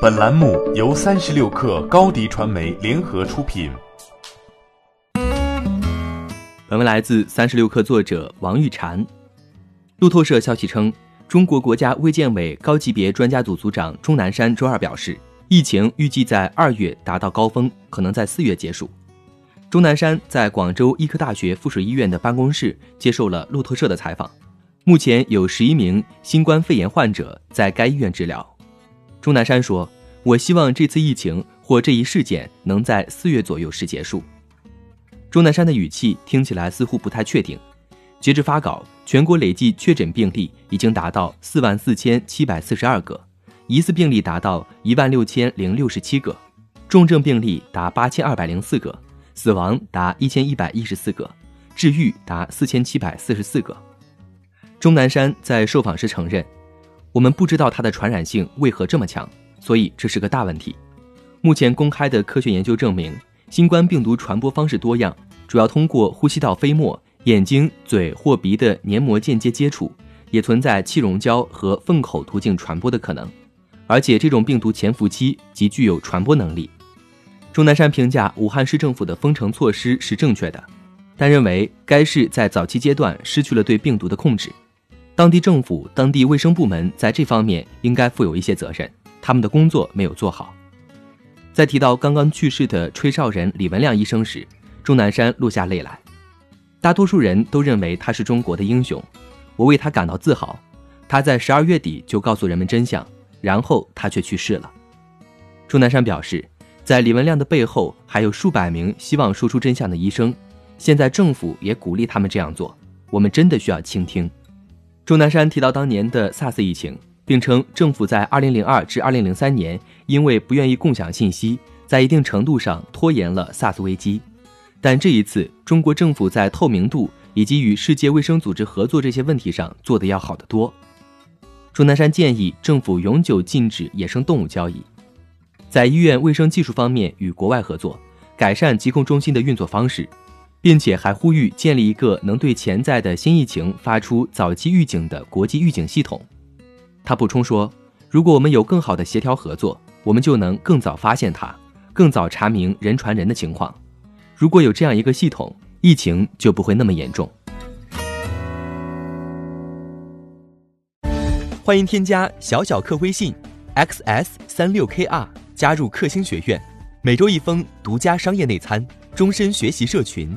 本栏目由三十六氪高低传媒联合出品。本文来自三十六氪作者王玉婵。路透社消息称，中国国家卫健委高级别专家组组长钟南山周二表示，疫情预计在二月达到高峰，可能在四月结束。钟南山在广州医科大学附属医院的办公室接受了路透社的采访。目前有十一名新冠肺炎患者在该医院治疗。钟南山说：“我希望这次疫情或这一事件能在四月左右时结束。”钟南山的语气听起来似乎不太确定。截至发稿，全国累计确诊病例已经达到四万四千七百四十二个，疑似病例达到一万六千零六十七个，重症病例达八千二百零四个，死亡达一千一百一十四个，治愈达四千七百四十四个。钟南山在受访时承认。我们不知道它的传染性为何这么强，所以这是个大问题。目前公开的科学研究证明，新冠病毒传播方式多样，主要通过呼吸道飞沫、眼睛、嘴或鼻的黏膜间接接触，也存在气溶胶和粪口途径传播的可能。而且这种病毒潜伏期极具有传播能力。钟南山评价武汉市政府的封城措施是正确的，但认为该市在早期阶段失去了对病毒的控制。当地政府、当地卫生部门在这方面应该负有一些责任，他们的工作没有做好。在提到刚刚去世的吹哨人李文亮医生时，钟南山落下泪来。大多数人都认为他是中国的英雄，我为他感到自豪。他在十二月底就告诉人们真相，然后他却去世了。钟南山表示，在李文亮的背后还有数百名希望说出真相的医生，现在政府也鼓励他们这样做，我们真的需要倾听。钟南山提到当年的 SARS 疫情，并称政府在2002至2003年因为不愿意共享信息，在一定程度上拖延了 SARS 危机。但这一次，中国政府在透明度以及与世界卫生组织合作这些问题上做得要好得多。钟南山建议政府永久禁止野生动物交易，在医院卫生技术方面与国外合作，改善疾控中心的运作方式。并且还呼吁建立一个能对潜在的新疫情发出早期预警的国际预警系统。他补充说：“如果我们有更好的协调合作，我们就能更早发现它，更早查明人传人的情况。如果有这样一个系统，疫情就不会那么严重。”欢迎添加小小客微信，xs 三六 kr，加入克星学院，每周一封独家商业内参，终身学习社群。